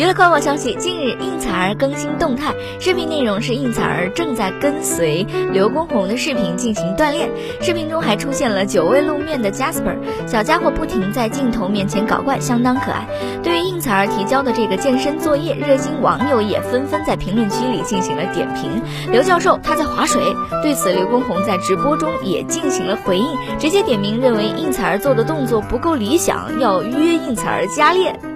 娱乐快报消息近日应采儿更新动态视频内容是应采儿正在跟随刘畊宏的视频进行锻炼视频中还出现了久未露面的 jasper 小家伙不停在镜头面前搞怪相当可爱。对于应采儿提交的这个健身作业热心网友也纷纷在评论区里进行了点评刘教授他在划水对此刘畊宏在直播中也进行了回应直接点名认为应采儿做的动作不够理想要约应采儿加练。